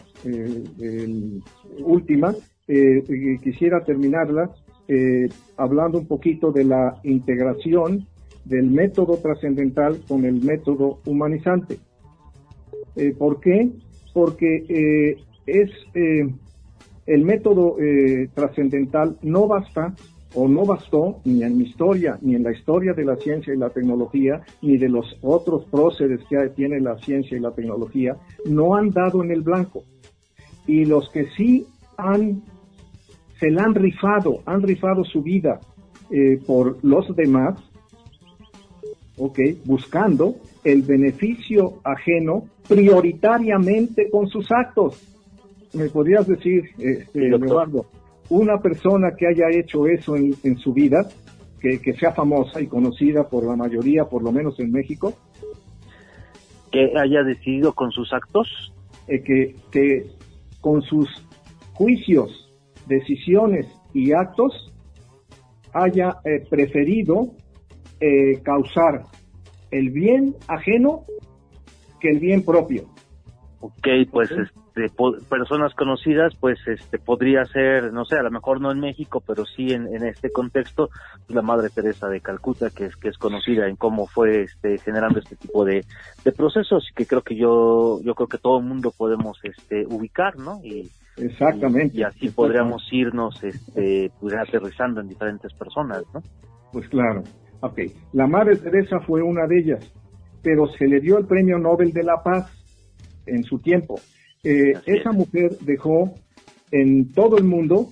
última eh, quisiera terminarla eh, hablando un poquito de la integración del método trascendental con el método humanizante. Eh, ¿Por qué? Porque eh, es el método trascendental no basta o no bastó ni en mi historia, ni en la historia de la ciencia y la tecnología, ni de los otros próceres que tiene la ciencia y la tecnología, no han dado en el blanco. Y los que sí han se la han rifado, han rifado su vida eh, por los demás, ok, buscando el beneficio ajeno prioritariamente con sus actos. ¿Me podrías decir, este, Eduardo, una persona que haya hecho eso en, su vida, que, sea famosa y conocida por la mayoría, por lo menos en México? Que haya decidido con sus actos. Eh, que, que con sus juicios decisiones y actos haya eh, preferido eh, causar el bien ajeno que el bien propio. Ok, pues este, personas conocidas, pues este podría ser, no sé, a lo mejor no en México, pero sí en, este contexto, la Madre Teresa de Calcuta, que es que es conocida en cómo fue este, generando este tipo de, de procesos, que creo que yo yo creo que todo el mundo podemos este ubicar, ¿no? Y, Exactamente. Y, así podríamos irnos este, pues, aterrizando en diferentes personas, ¿no? Pues claro. Ok. La Madre Teresa fue una de ellas, pero se le dio el Premio Nobel de la Paz en su tiempo. Eh, esa mujer dejó en todo el mundo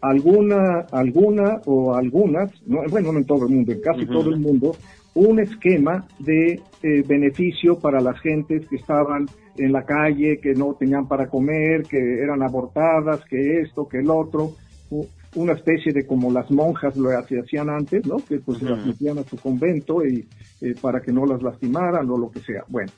alguna, alguna o algunas, no, bueno, no en todo el mundo, en casi todo el mundo, un esquema de eh, beneficio para las gentes que estaban en la calle, que no tenían para comer, que eran abortadas, que esto, que el otro, una especie de como las monjas lo hacían antes, ¿no? Que pues las metían a su convento y eh, para que no las lastimaran o lo que sea. Bueno,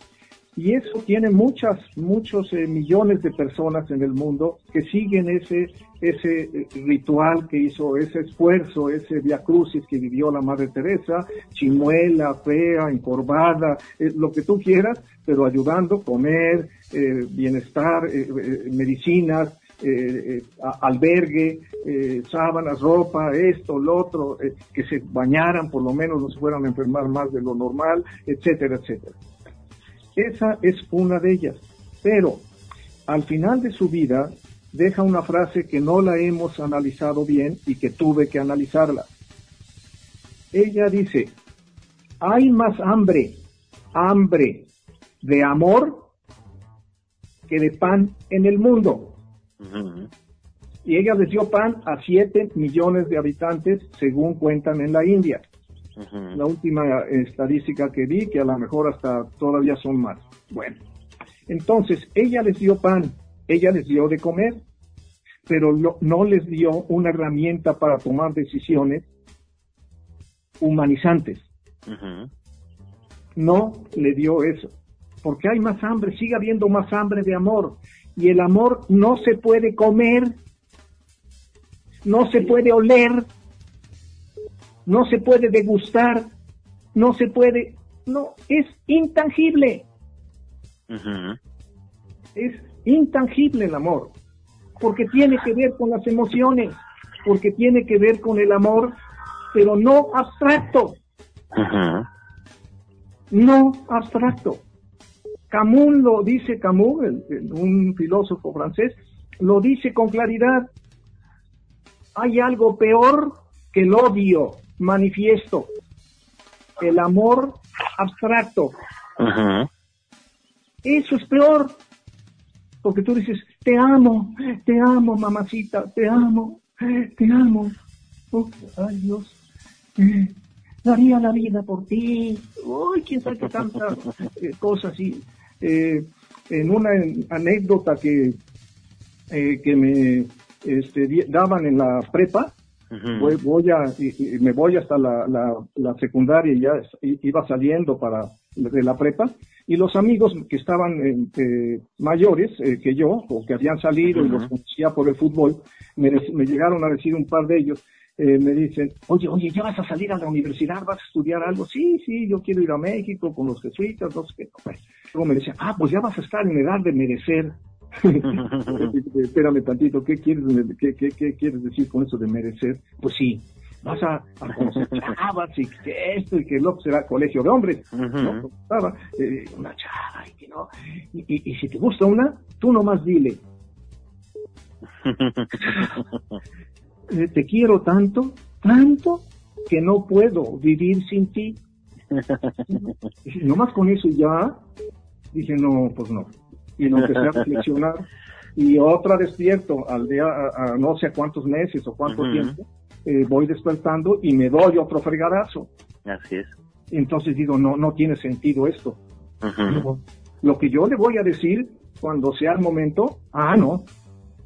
y eso tiene muchas, muchos eh, millones de personas en el mundo que siguen ese, ese eh, ritual que hizo, ese esfuerzo, ese via crucis que vivió la Madre Teresa, chimuela, fea, encorvada, eh, lo que tú quieras, pero ayudando, comer, bienestar, medicinas, albergue, sábanas, ropa, esto, lo otro, que se bañaran, por lo menos no se fueran a enfermar más de lo normal, etcétera, etcétera. Esa es una de ellas. Pero al final de su vida deja una frase que no la hemos analizado bien y que tuve que analizarla. Ella dice, hay más hambre, hambre de amor que de pan en el mundo. Y ella les dio pan a 7 millones de habitantes, según cuentan en la India la última estadística que vi, que a lo mejor hasta todavía son más. Bueno, entonces ella les dio pan, ella les dio de comer, pero no les dio una herramienta para tomar decisiones humanizantes. No le dio eso, porque hay más hambre, sigue habiendo más hambre de amor, y el amor no se puede comer, no se puede oler, no se puede degustar, no se puede, no, es intangible. Es intangible el amor, porque tiene que ver con las emociones, porque tiene que ver con el amor, pero no abstracto. No abstracto. Camus lo dice, Camus, un filósofo francés, lo dice con claridad. Hay algo peor que el odio manifiesto, el amor abstracto. Eso es peor, porque tú dices, te amo, te amo, mamacita, te amo, te amo. ay Dios, eh, daría la vida por ti. Uy, quién sabe qué tantas eh, cosas. Y, eh, en una anécdota que, que me este, daban en la prepa, voy, a, me voy hasta la, la, secundaria y ya iba saliendo para de la prepa y los amigos que estaban eh, mayores eh, que yo o que habían salido y los conocía por el fútbol me, llegaron a decir un par de ellos eh, me dicen oye oye ya vas a salir a la universidad vas a estudiar algo sí sí yo quiero ir a México con los jesuitas no sé qué luego me decían ah pues ya vas a estar en edad de merecer [laughs] Espérame tantito, ¿qué quieres, qué, qué, qué quieres decir con eso de merecer? Pues sí, vas a, a conocer chavas y que esto y que lo será colegio de hombres. ¿no? Eh, una chava y que no. Y, y, si te gusta una, tú nomás dile. [laughs] Eh, te quiero tanto, tanto, que no puedo vivir sin ti. [laughs] Y nomás con eso ya, dije, no, pues no y no empecé a reflexionar. Y otra despierto al día, a, no sé cuántos meses o cuánto tiempo, eh, voy despertando y me doy otro fregadazo. Así es. Entonces digo, no, no tiene sentido esto. lo que yo le voy a decir cuando sea el momento, ah, no,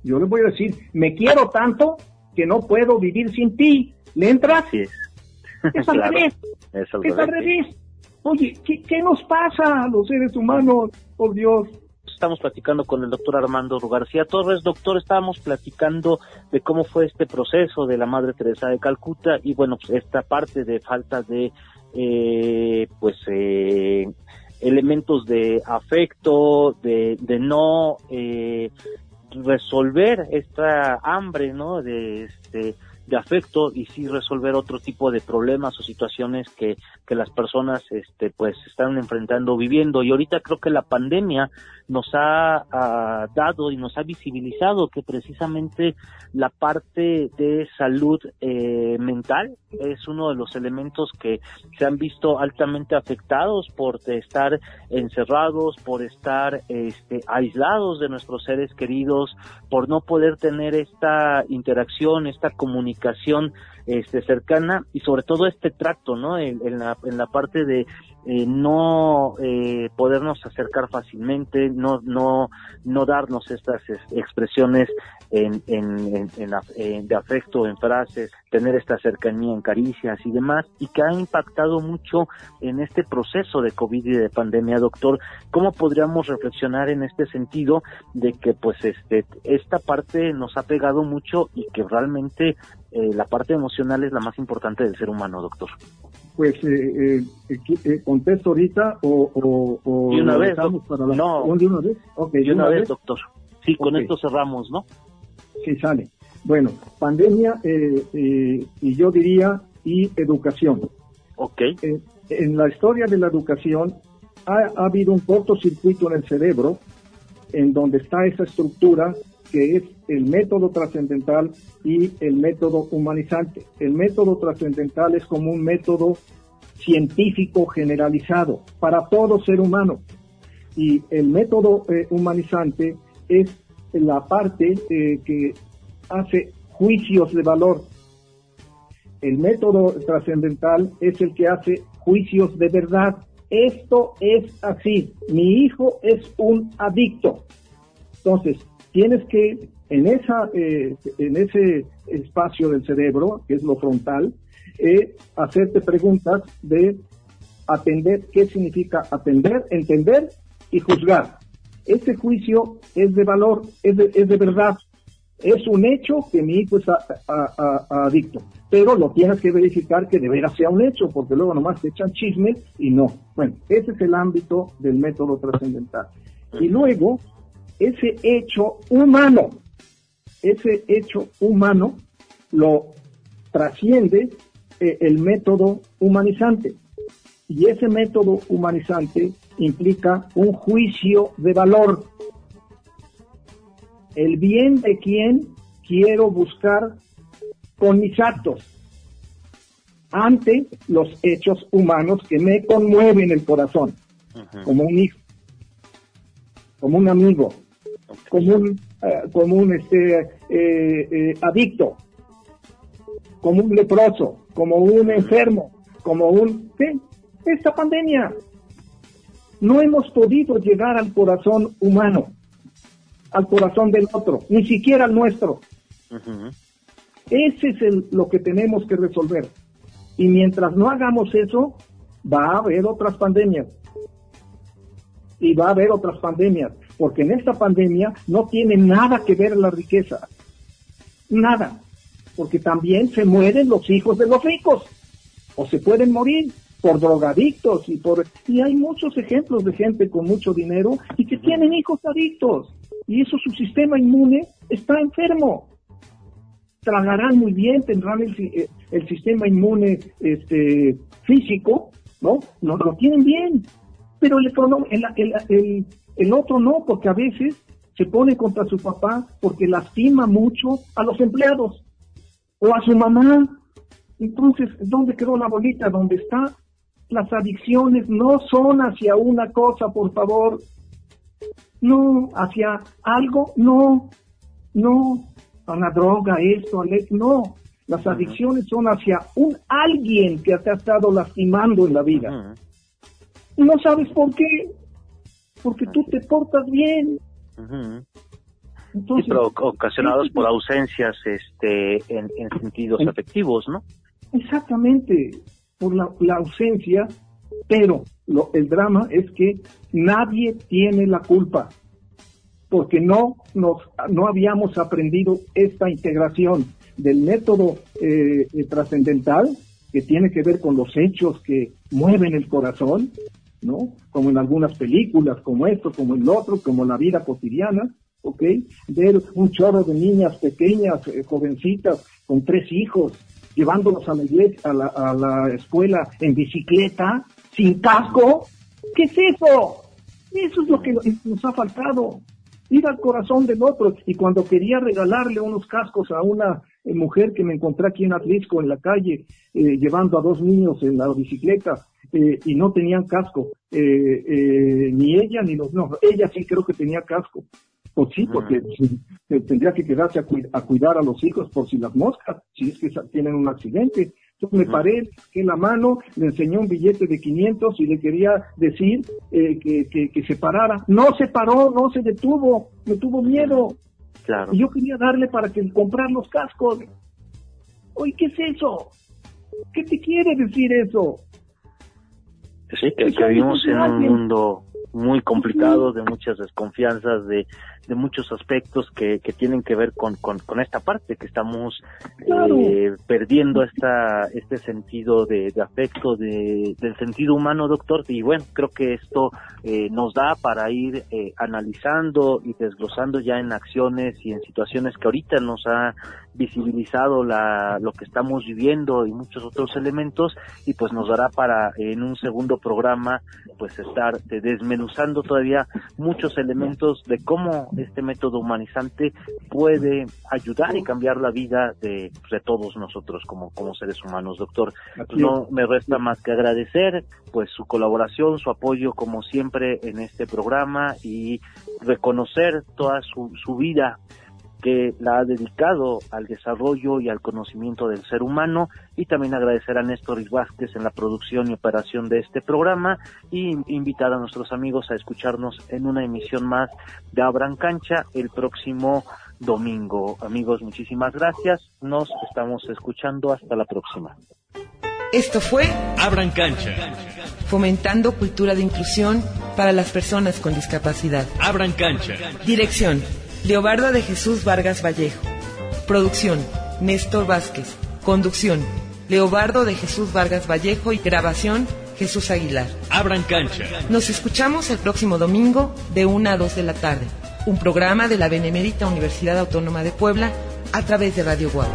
yo le voy a decir, me quiero tanto que no puedo vivir sin ti. ¿Le entras? Sí. [laughs] Es al revés. Es al revés. Oye, ¿qué, ¿qué, nos pasa a los seres humanos? Por Dios estamos platicando con el doctor Armando García Torres. Doctor, estábamos platicando de cómo fue este proceso de la Madre Teresa de Calcuta y bueno, pues esta parte de falta de, eh, pues, eh, elementos de afecto, de, de no eh, resolver esta hambre, ¿no? De este de afecto y sí resolver otro tipo de problemas o situaciones que, que las personas este pues están enfrentando viviendo. Y ahorita creo que la pandemia nos ha, dado y nos ha visibilizado que precisamente la parte de salud eh, mental es uno de los elementos que se han visto altamente afectados por estar encerrados, por estar este, aislados de nuestros seres queridos, por no poder tener esta interacción, esta comunicación este, cercana y sobre todo este tracto, ¿no? en, la, en la parte de eh, no eh, podernos acercar fácilmente, no, no, no darnos estas expresiones en, en, en, de afecto, en frases, tener esta cercanía en caricias y demás, y que ha impactado mucho en este proceso de COVID y de pandemia, doctor. ¿Cómo podríamos reflexionar en este sentido de que pues este, esta parte nos ha pegado mucho y que realmente eh, la parte emocional es la más importante del ser humano, doctor? Pues eh, eh, eh, contesto ahorita o, o, una vez para la... no. de una vez okay, de una, vez, doctor. Sí con esto cerramos no sí sale. Bueno pandemia y yo diría y educación. Ok. en la historia de la educación ha, ha habido un cortocircuito en el cerebro en donde está esa estructura que es el método trascendental y el método humanizante. El método trascendental es como un método científico generalizado para todo ser humano y el método eh, humanizante es la parte eh, que hace juicios de valor. El método trascendental es el que hace juicios de verdad. Esto es así. Mi hijo es un adicto. Entonces, tienes que en esa eh, en ese espacio del cerebro que es lo frontal eh, hacerte preguntas de atender qué significa atender entender y juzgar ese juicio es de valor es de, es de verdad. Es un hecho que mi hijo es adicto pero lo tienes que verificar que de veras sea un hecho porque luego nomás te echan chismes y no. Bueno ese es el ámbito del método trascendental. Y luego, ese hecho humano, ese hecho humano lo trasciende eh, el método humanizante. Y ese método humanizante implica un juicio de valor. El bien de quien quiero buscar con mis actos ante los hechos humanos que me conmueven el corazón, como un hijo, como un amigo, como un, eh, como un este, eh, eh, adicto, como un leproso, como un enfermo, como un... ¿sí? Esta pandemia. No hemos podido llegar al corazón humano, al corazón del otro, ni siquiera al nuestro. Ese es el, lo que tenemos que resolver. Y mientras no hagamos eso, va a haber otras pandemias. Y va a haber otras pandemias, porque en esta pandemia no tiene nada que ver la riqueza. Nada. Porque también se mueren los hijos de los ricos. O se pueden morir por drogadictos y por... Y hay muchos ejemplos de gente con mucho dinero y que tienen hijos adictos. Y eso su sistema inmune está enfermo tragarán muy bien, tendrán el, eh, el sistema inmune este, físico, ¿no? No lo tienen bien. Pero el, el, el, el otro no, porque a veces se pone contra su papá porque lastima mucho a los empleados o a su mamá. Entonces, ¿dónde quedó la bolita? ¿Dónde está? Las adicciones no son hacia una cosa, por favor. No, hacia algo, no, no a la droga, esto, no. Las adicciones son hacia un alguien que te ha estado lastimando en la vida. No sabes por qué. Porque tú te portas bien. Entonces, pero ocasionados por ausencias este, en, sentidos afectivos, ¿no? Exactamente, por la, ausencia, pero lo, el drama es que nadie tiene la culpa porque no, nos, no habíamos aprendido esta integración del método eh, trascendental que tiene que ver con los hechos que mueven el corazón, ¿no? Como en algunas películas, como esto, como el otro, como la vida cotidiana, ¿ok? Ver un chorro de niñas pequeñas, eh, jovencitas, con tres hijos, llevándolos a la, a la, escuela en bicicleta, sin casco. ¿Qué es eso? Eso es lo que nos ha faltado ir al corazón del otro. Y cuando quería regalarle unos cascos a una eh, mujer que me encontré aquí en Atlisco, en la calle, eh, llevando a dos niños en la bicicleta, eh, y no tenían casco, ni ella ni los, no, ella sí creo que tenía casco. Pues sí, porque tendría que quedarse a, cuidar a los hijos por si las moscas, si es que tienen un accidente. Entonces me paré, que la mano, le enseñó un billete de 500 y le quería decir eh, que, que, se parara. No se paró, no se detuvo, me tuvo miedo. Claro. Y yo quería darle para que comprar los cascos. Oye, ¿qué es eso? ¿Qué te quiere decir eso? Sí, que, vivimos en un mundo muy complicado, de muchas desconfianzas, de de muchos aspectos que, que tienen que ver con, con, esta parte que estamos eh, perdiendo esta, este sentido de, afecto, de, del sentido humano, doctor. Y bueno, creo que esto eh, nos da para ir eh, analizando y desglosando ya en acciones y en situaciones que ahorita nos ha visibilizado la, lo que estamos viviendo y muchos otros elementos y pues nos dará para en un segundo programa pues estar desmenuzando todavía muchos elementos de cómo este método humanizante puede ayudar y cambiar la vida de, de todos nosotros como, como seres humanos, doctor. No me resta más que agradecer pues su colaboración, su apoyo como siempre en este programa y reconocer toda su, su vida que la ha dedicado al desarrollo y al conocimiento del ser humano y también agradecer a Néstor Vázquez en la producción y operación de este programa y invitar a nuestros amigos a escucharnos en una emisión más de Abran Cancha el próximo domingo. Amigos, muchísimas gracias. Nos estamos escuchando hasta la próxima. Esto fue Abran Cancha. Fomentando cultura de inclusión para las personas con discapacidad. Abran Cancha. Dirección Leobardo de Jesús Vargas Vallejo. Producción, Néstor Vázquez. Conducción, Leobardo de Jesús Vargas Vallejo y grabación, Jesús Aguilar. Abran cancha. Nos escuchamos el próximo domingo de 1 a 2 de la tarde. Un programa de la Benemérita Universidad Autónoma de Puebla a través de Radio Guau.